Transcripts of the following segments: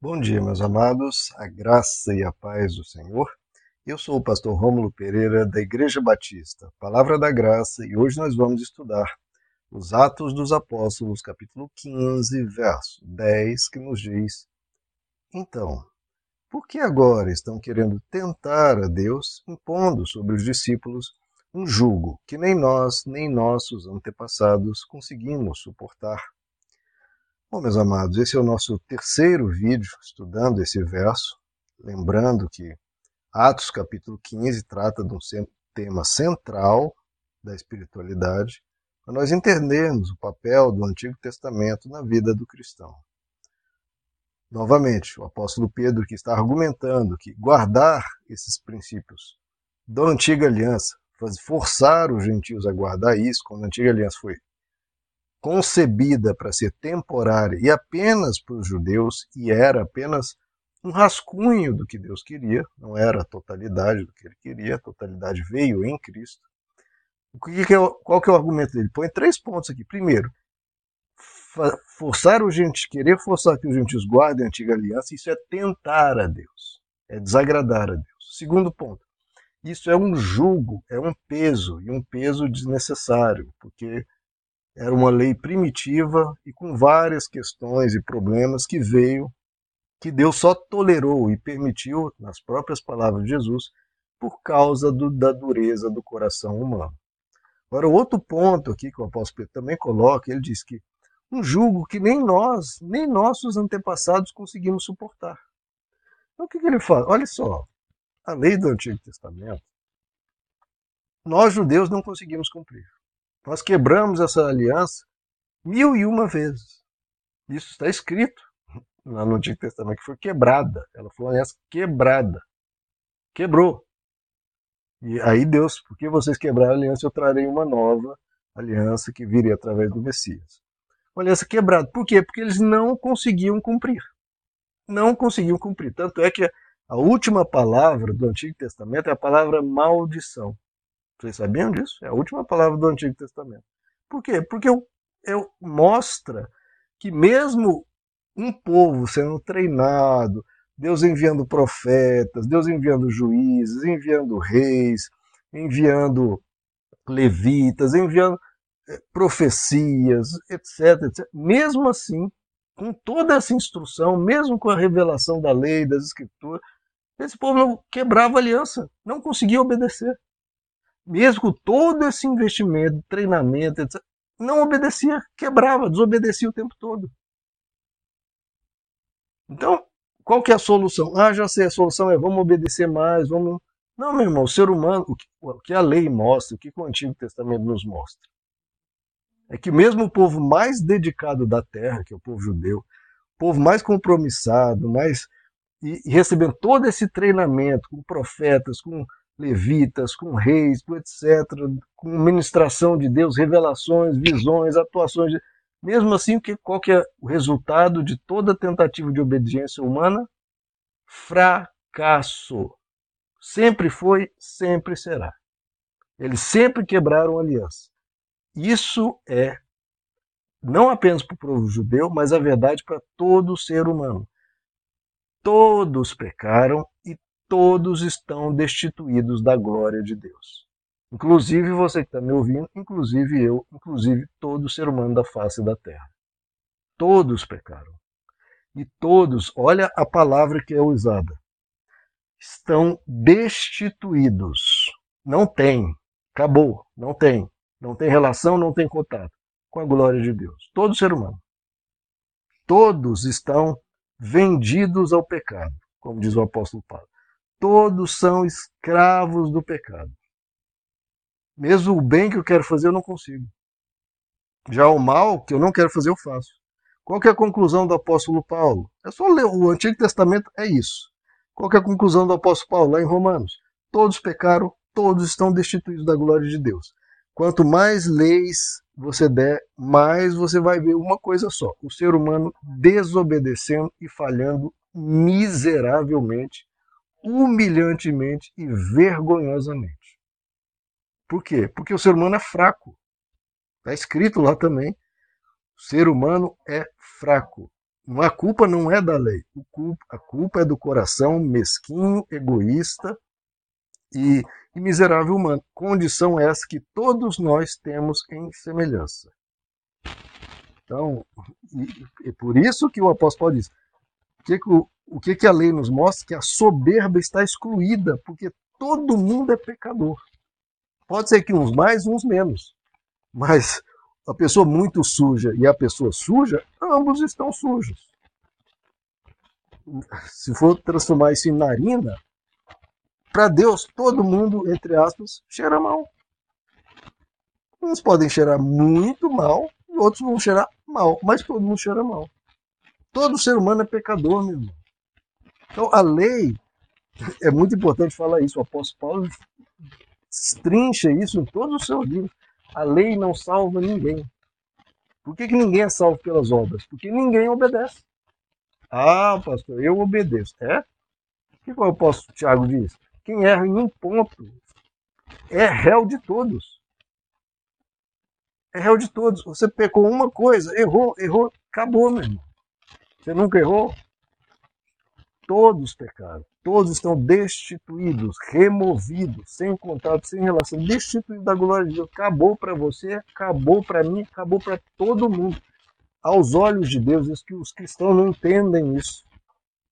Bom dia, meus amados, a graça e a paz do Senhor. Eu sou o pastor Rômulo Pereira, da Igreja Batista, Palavra da Graça, e hoje nós vamos estudar os Atos dos Apóstolos, capítulo 15, verso 10, que nos diz: Então, por que agora estão querendo tentar a Deus, impondo sobre os discípulos um jugo que nem nós, nem nossos antepassados conseguimos suportar? Bom, meus amados, esse é o nosso terceiro vídeo estudando esse verso. Lembrando que Atos capítulo 15 trata de um tema central da espiritualidade, para nós entendermos o papel do Antigo Testamento na vida do cristão. Novamente, o apóstolo Pedro que está argumentando que guardar esses princípios da antiga aliança, forçar os gentios a guardar isso, quando a antiga aliança foi concebida para ser temporária e apenas para os judeus, e era apenas um rascunho do que Deus queria, não era a totalidade do que ele queria, a totalidade veio em Cristo. O que que é, qual que é o argumento dele? Põe três pontos aqui. Primeiro, forçar o gente, querer forçar que os gentios guardem a antiga aliança, isso é tentar a Deus, é desagradar a Deus. Segundo ponto, isso é um jugo, é um peso, e um peso desnecessário, porque era uma lei primitiva e com várias questões e problemas que veio, que Deus só tolerou e permitiu, nas próprias palavras de Jesus, por causa do, da dureza do coração humano. Agora, outro ponto aqui que o apóstolo Pedro também coloca, ele diz que um jugo que nem nós, nem nossos antepassados conseguimos suportar. Então, o que, que ele fala? Olha só, a lei do Antigo Testamento, nós judeus não conseguimos cumprir. Nós quebramos essa aliança mil e uma vezes. Isso está escrito no Antigo Testamento, que foi quebrada. Ela foi uma aliança quebrada. Quebrou. E aí Deus, porque vocês quebraram a aliança, eu trarei uma nova aliança que viria através do Messias. Uma aliança quebrada. Por quê? Porque eles não conseguiam cumprir. Não conseguiam cumprir. Tanto é que a última palavra do Antigo Testamento é a palavra maldição. Vocês sabiam disso? É a última palavra do Antigo Testamento. Por quê? Porque eu, eu mostra que mesmo um povo sendo treinado, Deus enviando profetas, Deus enviando juízes, enviando reis, enviando levitas, enviando eh, profecias, etc, etc. Mesmo assim, com toda essa instrução, mesmo com a revelação da lei, das escrituras, esse povo não quebrava aliança, não conseguia obedecer mesmo com todo esse investimento, treinamento, etc., não obedecia, quebrava, desobedecia o tempo todo. Então, qual que é a solução? Ah, já sei, a solução é vamos obedecer mais, vamos. Não, meu irmão, o ser humano, o que, o que a lei mostra, o que o Antigo Testamento nos mostra, é que mesmo o povo mais dedicado da terra, que é o povo judeu, o povo mais compromissado, mais e, recebendo todo esse treinamento com profetas, com levitas, com reis, com etc., com ministração de Deus, revelações, visões, atuações. De... Mesmo assim, qual que é o resultado de toda tentativa de obediência humana? Fracasso. Sempre foi, sempre será. Eles sempre quebraram aliança. Isso é não apenas para o povo judeu, mas a verdade para todo ser humano. Todos pecaram e todos estão destituídos da glória de Deus. Inclusive você que está me ouvindo, inclusive eu, inclusive todo ser humano da face da terra. Todos pecaram. E todos, olha a palavra que é usada, estão destituídos. Não tem, acabou, não tem. Não tem relação, não tem contato com a glória de Deus. Todo ser humano. Todos estão vendidos ao pecado, como diz o apóstolo Paulo todos são escravos do pecado. Mesmo o bem que eu quero fazer, eu não consigo. Já o mal que eu não quero fazer, eu faço. Qual é a conclusão do apóstolo Paulo? É só ler o Antigo Testamento, é isso. Qual é a conclusão do apóstolo Paulo lá em Romanos? Todos pecaram, todos estão destituídos da glória de Deus. Quanto mais leis você der, mais você vai ver uma coisa só: o ser humano desobedecendo e falhando miseravelmente humilhantemente e vergonhosamente. Por quê? Porque o ser humano é fraco. Está escrito lá também. O ser humano é fraco. A culpa não é da lei, a culpa é do coração mesquinho, egoísta e, miserável humano. Condição essa que todos nós temos em semelhança. Então, e, por isso que o apóstolo diz: o que, que, o, o que, que a lei nos mostra? Que a soberba está excluída, porque todo mundo é pecador. Pode ser que uns mais, uns menos. Mas a pessoa muito suja e a pessoa suja, ambos estão sujos. Se for transformar isso em narina, para Deus todo mundo, entre aspas, cheira mal. Uns podem cheirar muito mal e outros vão cheirar mal, mas todo mundo cheira mal. Todo ser humano é pecador, meu irmão. Então a lei, é muito importante falar isso, o apóstolo Paulo trincha isso em todos os seus livros. A lei não salva ninguém. Por que, que ninguém é salvo pelas obras? Porque ninguém obedece. Ah, pastor, eu obedeço. É? O que o apóstolo Tiago diz? Quem erra em um ponto é réu de todos. É réu de todos. Você pecou uma coisa, errou, errou, acabou, meu irmão. Você nunca errou? Todos pecaram. Todos estão destituídos, removidos, sem contato, sem relação, destituídos da glória de Deus. Acabou para você, acabou para mim, acabou para todo mundo. Aos olhos de Deus, isso que os cristãos não entendem isso.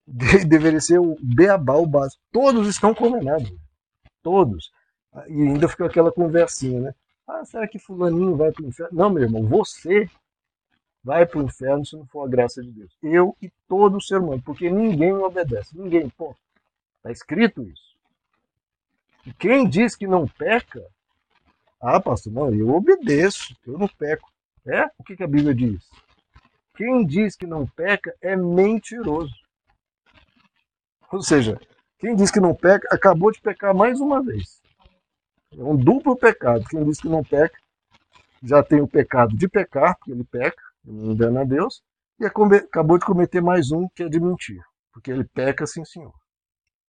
De, deveria ser o beabá, o básico. Todos estão condenados. Todos. E ainda ficou aquela conversinha, né? Ah, será que fulaninho vai para o inferno? Não, meu irmão, você vai para o inferno se não for a graça de Deus. Eu e todo ser humano, porque ninguém obedece. Ninguém, pô. Está escrito isso. E quem diz que não peca, ah, pastor, não, eu obedeço, eu não peco. É? O que, que a Bíblia diz? Quem diz que não peca é mentiroso. Ou seja, quem diz que não peca acabou de pecar mais uma vez. É um duplo pecado. Quem diz que não peca já tem o pecado de pecar, porque ele peca, engana Deus, e acabou de cometer mais um, que é de mentir, porque ele peca, sim, senhor.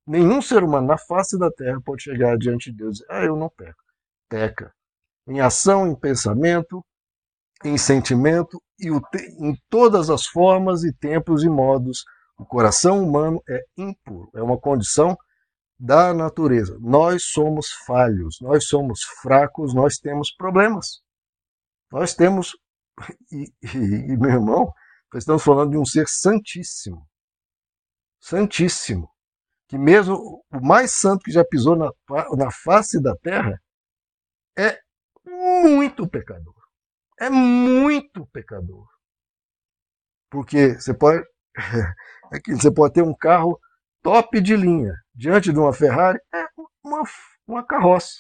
Nenhum ser humano na face da terra pode chegar diante de Deus e dizer, ah, eu não peco. Peca. Em ação, em pensamento, em sentimento e em todas as formas e tempos e modos. O coração humano é impuro, é uma condição da natureza. Nós somos falhos, nós somos fracos, nós temos problemas. Nós temos, e, e, e meu irmão, estamos falando de um ser santíssimo. Santíssimo que mesmo o mais santo que já pisou na, na face da terra é muito pecador. É muito pecador. Porque você pode, é você pode ter um carro top de linha diante de uma Ferrari, é uma, uma carroça.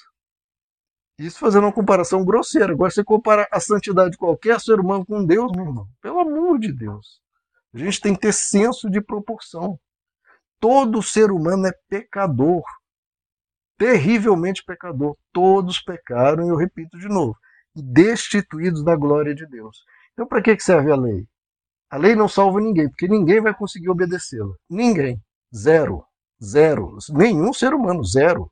Isso fazendo uma comparação grosseira. Agora você compara a santidade de qualquer ser humano com Deus, meu irmão. Pelo amor de Deus. A gente tem que ter senso de proporção. Todo ser humano é pecador. Terrivelmente pecador. Todos pecaram, e eu repito de novo, destituídos da glória de Deus. Então, para que serve a lei? A lei não salva ninguém, porque ninguém vai conseguir obedecê-la. Ninguém. Zero. Zero. Nenhum ser humano. Zero.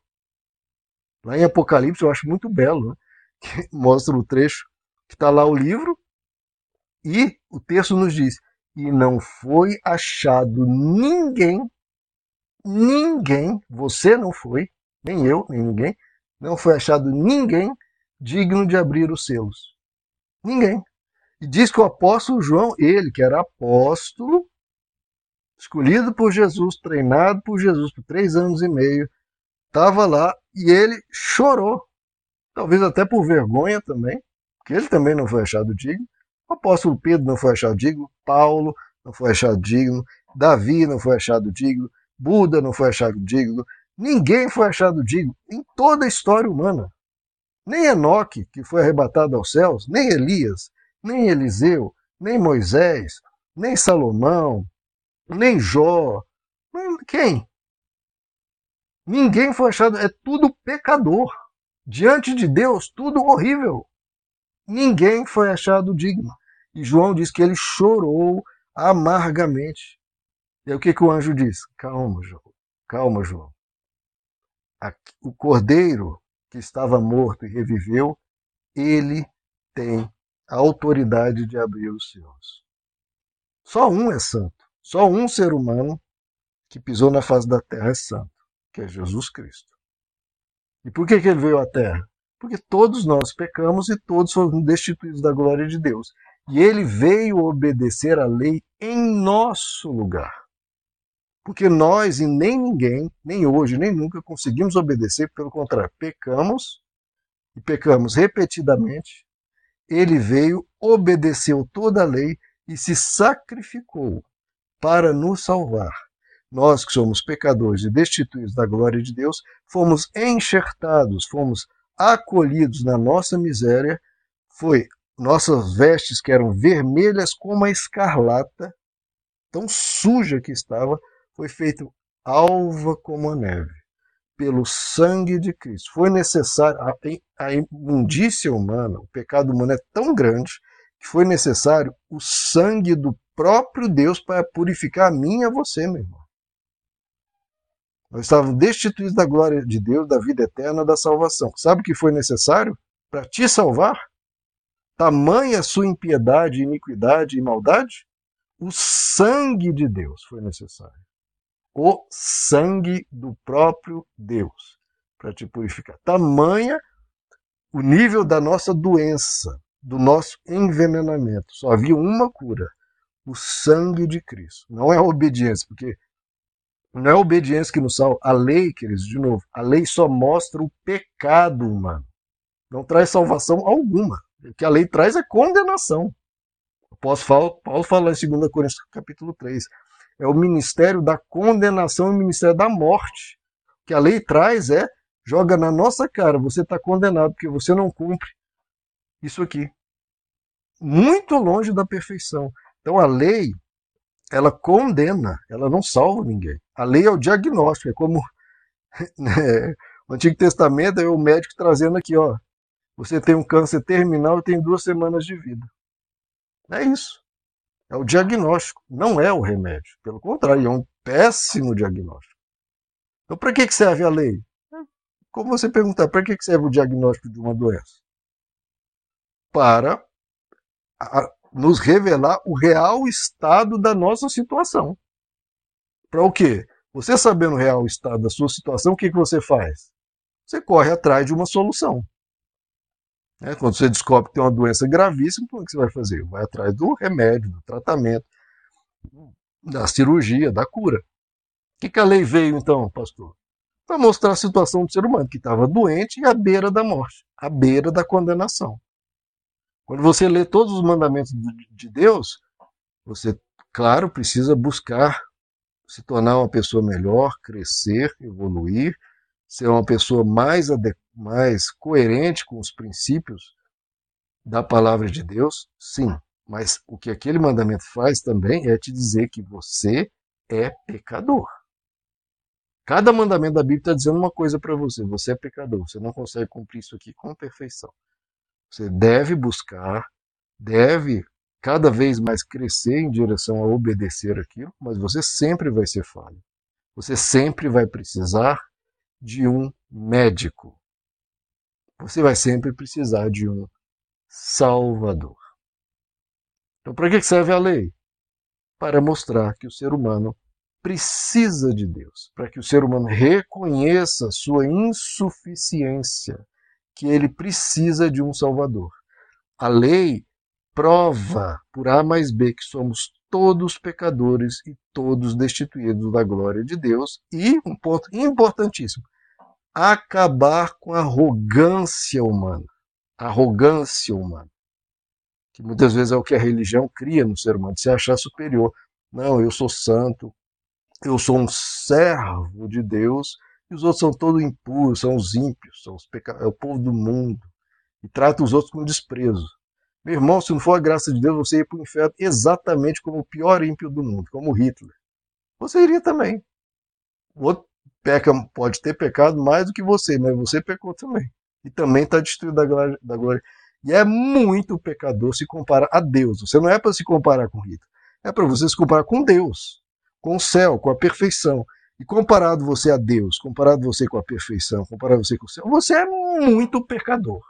Lá em Apocalipse, eu acho muito belo, né? que mostra o trecho que está lá o livro, e o texto nos diz: E não foi achado ninguém ninguém, você não foi, nem eu, nem ninguém, não foi achado ninguém digno de abrir os selos. Ninguém. E diz que o apóstolo João, ele que era apóstolo, escolhido por Jesus, treinado por Jesus por três anos e meio, estava lá e ele chorou. Talvez até por vergonha também, que ele também não foi achado digno. O apóstolo Pedro não foi achado digno, Paulo não foi achado digno, Davi não foi achado digno, Buda não foi achado digno, ninguém foi achado digno em toda a história humana. Nem Enoque, que foi arrebatado aos céus, nem Elias, nem Eliseu, nem Moisés, nem Salomão, nem Jó. Quem? Ninguém foi achado, é tudo pecador. Diante de Deus, tudo horrível. Ninguém foi achado digno. E João diz que ele chorou amargamente. E aí, o que, que o anjo diz? Calma, João. Calma, João. O cordeiro que estava morto e reviveu, ele tem a autoridade de abrir os céus. Só um é santo. Só um ser humano que pisou na face da terra é santo, que é Jesus Cristo. E por que, que ele veio à terra? Porque todos nós pecamos e todos fomos destituídos da glória de Deus. E ele veio obedecer a lei em nosso lugar. Porque nós e nem ninguém, nem hoje, nem nunca, conseguimos obedecer, pelo contrário, pecamos e pecamos repetidamente. Ele veio, obedeceu toda a lei e se sacrificou para nos salvar. Nós que somos pecadores e destituídos da glória de Deus, fomos enxertados, fomos acolhidos na nossa miséria, foi nossas vestes que eram vermelhas como a escarlata, tão suja que estava, foi feito alva como a neve, pelo sangue de Cristo. Foi necessário, a, imundícia humana, o pecado humano é tão grande que foi necessário o sangue do próprio Deus para purificar a mim e a você, meu irmão. Nós estávamos destituídos da glória de Deus, da vida eterna, da salvação. Sabe o que foi necessário para te salvar? Tamanha sua impiedade, iniquidade e maldade? O sangue de Deus foi necessário. O sangue do próprio Deus para te purificar. Tamanha o nível da nossa doença, do nosso envenenamento. Só havia uma cura: o sangue de Cristo. Não é a obediência, porque não é a obediência que nos salva. A lei, queridos, de novo, a lei só mostra o pecado humano. Não traz salvação alguma. O que a lei traz é condenação. Paulo, Paulo fala em 2 Coríntios capítulo 3. É o ministério da condenação e o ministério da morte. O que a lei traz é, joga na nossa cara, você está condenado porque você não cumpre isso aqui. Muito longe da perfeição. Então a lei, ela condena, ela não salva ninguém. A lei é o diagnóstico, é como né, o Antigo Testamento é o médico trazendo aqui, ó, você tem um câncer terminal e tem duas semanas de vida. É isso. É o diagnóstico, não é o remédio. Pelo contrário, é um péssimo diagnóstico. Então, para que serve a lei? Como você perguntar, para que serve o diagnóstico de uma doença? Para nos revelar o real estado da nossa situação. Para o quê? Você sabendo o real estado da sua situação, o que, que você faz? Você corre atrás de uma solução. É, quando você descobre que tem uma doença gravíssima, o que você vai fazer? Vai atrás do remédio, do tratamento, da cirurgia, da cura. O que, que a lei veio então, pastor? Para mostrar a situação do ser humano, que estava doente e à beira da morte, à beira da condenação. Quando você lê todos os mandamentos de Deus, você, claro, precisa buscar se tornar uma pessoa melhor, crescer, evoluir, ser uma pessoa mais, mais coerente com os princípios da palavra de Deus, sim. Mas o que aquele mandamento faz também é te dizer que você é pecador. Cada mandamento da Bíblia está dizendo uma coisa para você: você é pecador, você não consegue cumprir isso aqui com perfeição. Você deve buscar, deve cada vez mais crescer em direção a obedecer aquilo, mas você sempre vai ser falho. Você sempre vai precisar de um médico. Você vai sempre precisar de um salvador. Então, para que serve a lei? Para mostrar que o ser humano precisa de Deus, para que o ser humano reconheça sua insuficiência, que ele precisa de um salvador. A lei prova por A mais B que somos todos pecadores e todos destituídos da glória de Deus. E um ponto importantíssimo: acabar com a arrogância humana. Arrogância humana. Que muitas vezes é o que a religião cria no ser humano, se achar superior. Não, eu sou santo, eu sou um servo de Deus, os outros são todos impuros, são os ímpios, são os peca... é o povo do mundo. E trata os outros com desprezo. Meu irmão, se não for a graça de Deus, você ia para o inferno exatamente como o pior ímpio do mundo, como Hitler. Você iria também. O outro peca, pode ter pecado mais do que você, mas você pecou também. E também está destruído da glória, da glória. E é muito pecador se comparar a Deus. Você não é para se comparar com Hitler. É para você se comparar com Deus, com o céu, com a perfeição. E comparado você a Deus, comparado você com a perfeição, comparado você com o céu, você é muito pecador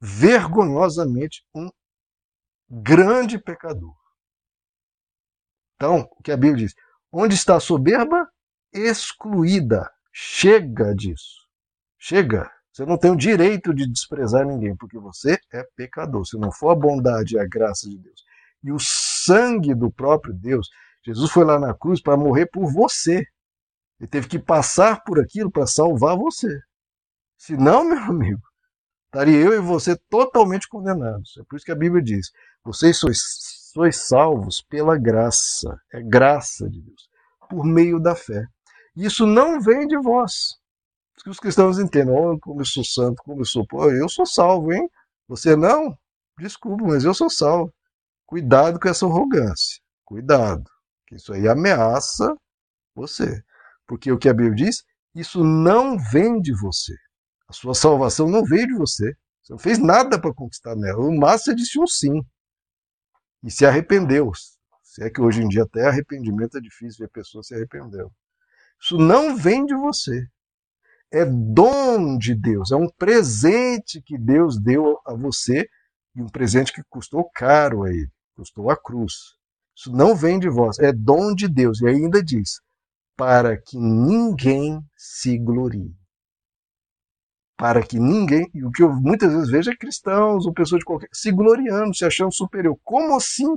vergonhosamente um grande pecador. Então, o que a Bíblia diz? Onde está a soberba? Excluída. Chega disso. Chega. Você não tem o direito de desprezar ninguém, porque você é pecador. Se não for a bondade e a graça de Deus e o sangue do próprio Deus, Jesus foi lá na cruz para morrer por você. Ele teve que passar por aquilo para salvar você. Se não, meu amigo, estaria eu e você totalmente condenados. É por isso que a Bíblia diz: vocês sois, sois salvos pela graça. É graça de Deus, por meio da fé. Isso não vem de vós que os cristãos entendam, oh, como eu sou santo, como eu sou. Pô, eu sou salvo, hein? Você não? Desculpa, mas eu sou salvo. Cuidado com essa arrogância. Cuidado. Que isso aí ameaça você. Porque o que a Bíblia diz, isso não vem de você. A sua salvação não veio de você. Você não fez nada para conquistar nela. O máximo disse um sim. E se arrependeu. Se é que hoje em dia até arrependimento é difícil ver pessoas se arrependendo. Isso não vem de você é dom de Deus, é um presente que Deus deu a você e um presente que custou caro a ele, custou a cruz. Isso não vem de vós, é dom de Deus. E ainda diz: para que ninguém se glorie. Para que ninguém, e o que eu muitas vezes vejo é cristãos ou pessoas de qualquer, se gloriando, se achando superior. Como assim?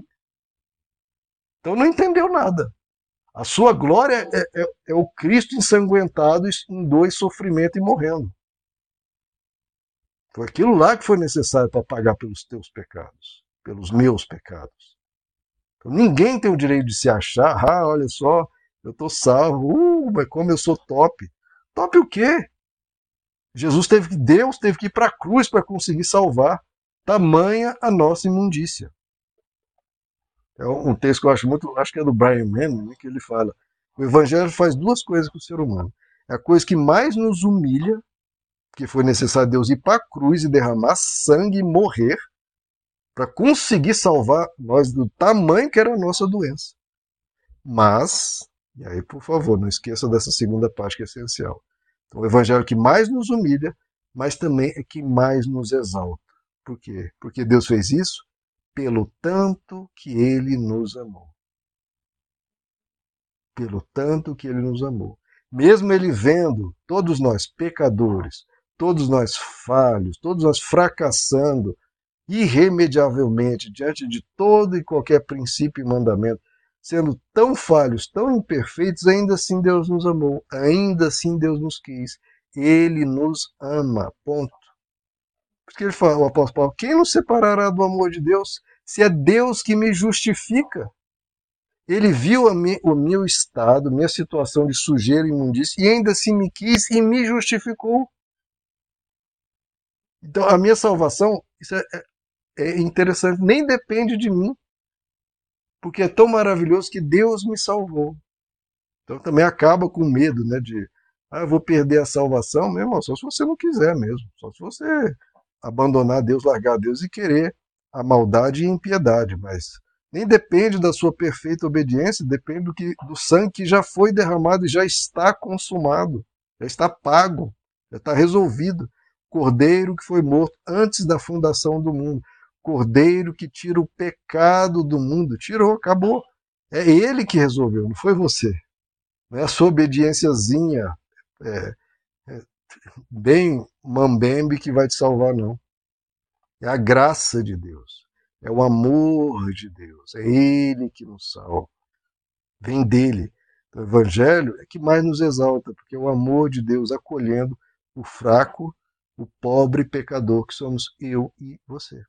Então não entendeu nada. A sua glória é, é, é o Cristo ensanguentado em dois sofrimento e morrendo. Foi aquilo lá que foi necessário para pagar pelos teus pecados, pelos meus pecados. Então, ninguém tem o direito de se achar, ah, olha só, eu estou salvo, uh, mas como eu sou top. Top o quê? Jesus teve que, Deus teve que ir para a cruz para conseguir salvar. Tamanha a nossa imundícia. É um texto que eu acho muito, acho que é do Brian Manning, né, que ele fala: o evangelho faz duas coisas com o ser humano. É a coisa que mais nos humilha, que foi necessário Deus ir para a cruz e derramar sangue e morrer para conseguir salvar nós do tamanho que era a nossa doença. Mas, e aí por favor, não esqueça dessa segunda parte que é essencial. Então, o evangelho que mais nos humilha, mas também é que mais nos exalta. Por quê? Porque Deus fez isso pelo tanto que ele nos amou. Pelo tanto que ele nos amou. Mesmo ele vendo todos nós pecadores, todos nós falhos, todos nós fracassando irremediavelmente diante de todo e qualquer princípio e mandamento, sendo tão falhos, tão imperfeitos, ainda assim Deus nos amou, ainda assim Deus nos quis. Ele nos ama. Ponto. Porque ele fala, o apóstolo Paulo, quem nos separará do amor de Deus? Se é Deus que me justifica. Ele viu o meu estado, minha situação de sujeira e imundícia, e ainda assim me quis e me justificou. Então, a minha salvação, isso é, é, interessante, nem depende de mim, porque é tão maravilhoso que Deus me salvou. Então também acaba com medo, né, de ah, eu vou perder a salvação, meu irmão, só se você não quiser mesmo, só se você abandonar Deus, largar Deus e querer a maldade e a impiedade, mas nem depende da sua perfeita obediência, depende do, que, do sangue que já foi derramado e já está consumado, já está pago, já está resolvido. Cordeiro que foi morto antes da fundação do mundo. Cordeiro que tira o pecado do mundo. Tirou, acabou. É ele que resolveu, não foi você. Não é a sua obediênciazinha é, é, bem mambembe que vai te salvar, não. É a graça de Deus. É o amor de Deus. É Ele que nos salva. Vem dele. O Evangelho é que mais nos exalta, porque é o amor de Deus acolhendo o fraco, o pobre pecador que somos eu e você.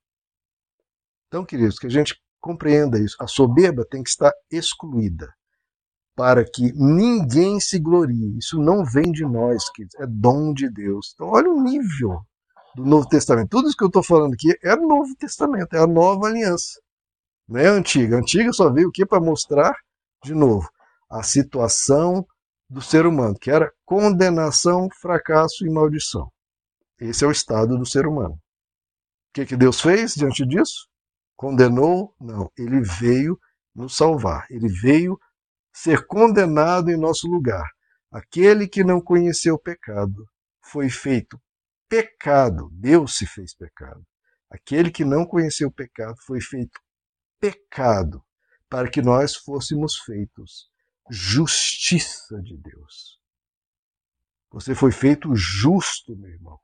Então, queridos, que a gente compreenda isso. A soberba tem que estar excluída para que ninguém se glorie. Isso não vem de nós, queridos, é dom de Deus. Então, olha o nível do Novo Testamento. Tudo isso que eu estou falando aqui é Novo Testamento, é a nova aliança. Não é a antiga. A antiga só veio o que para mostrar, de novo, a situação do ser humano, que era condenação, fracasso e maldição. Esse é o estado do ser humano. O que, que Deus fez diante disso? Condenou? Não. Ele veio nos salvar. Ele veio ser condenado em nosso lugar. Aquele que não conheceu o pecado foi feito pecado. Deus se fez pecado. Aquele que não conheceu o pecado foi feito pecado para que nós fôssemos feitos justiça de Deus. Você foi feito justo, meu irmão,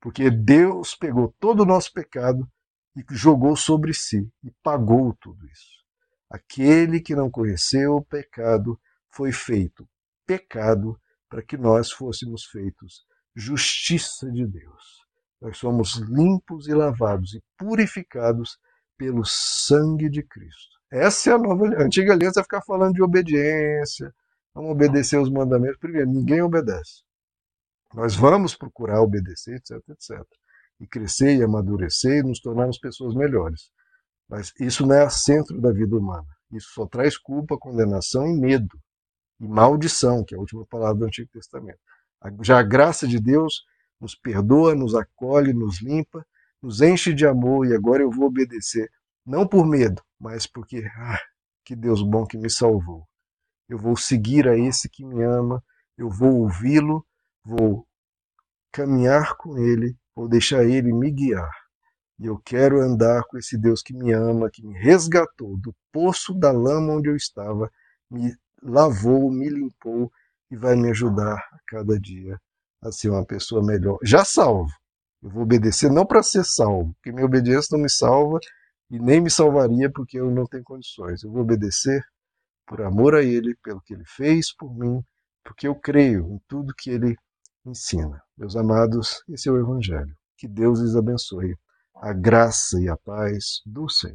porque Deus pegou todo o nosso pecado e jogou sobre si e pagou tudo isso. Aquele que não conheceu o pecado foi feito pecado para que nós fôssemos feitos justiça de Deus. Nós somos limpos e lavados e purificados pelo sangue de Cristo. Essa é a nova a antiga aliança vai ficar falando de obediência, vamos obedecer os mandamentos. Primeiro, ninguém obedece. Nós vamos procurar obedecer, etc, etc. E crescer e amadurecer e nos tornarmos pessoas melhores. Mas isso não é centro da vida humana. Isso só traz culpa, condenação e medo e maldição, que é a última palavra do Antigo Testamento. Já a graça de Deus nos perdoa, nos acolhe, nos limpa, nos enche de amor e agora eu vou obedecer, não por medo, mas porque, ah, que Deus bom que me salvou. Eu vou seguir a esse que me ama, eu vou ouvi-lo, vou caminhar com ele, vou deixar ele me guiar. E eu quero andar com esse Deus que me ama, que me resgatou do poço da lama onde eu estava, me lavou, me limpou e vai me ajudar a cada dia a ser uma pessoa melhor. Já salvo. Eu vou obedecer não para ser salvo, porque minha obediência não me salva e nem me salvaria porque eu não tenho condições. Eu vou obedecer por amor a Ele, pelo que Ele fez por mim, porque eu creio em tudo que Ele ensina. Meus amados, esse é o Evangelho. Que Deus lhes abençoe. A graça e a paz do Senhor.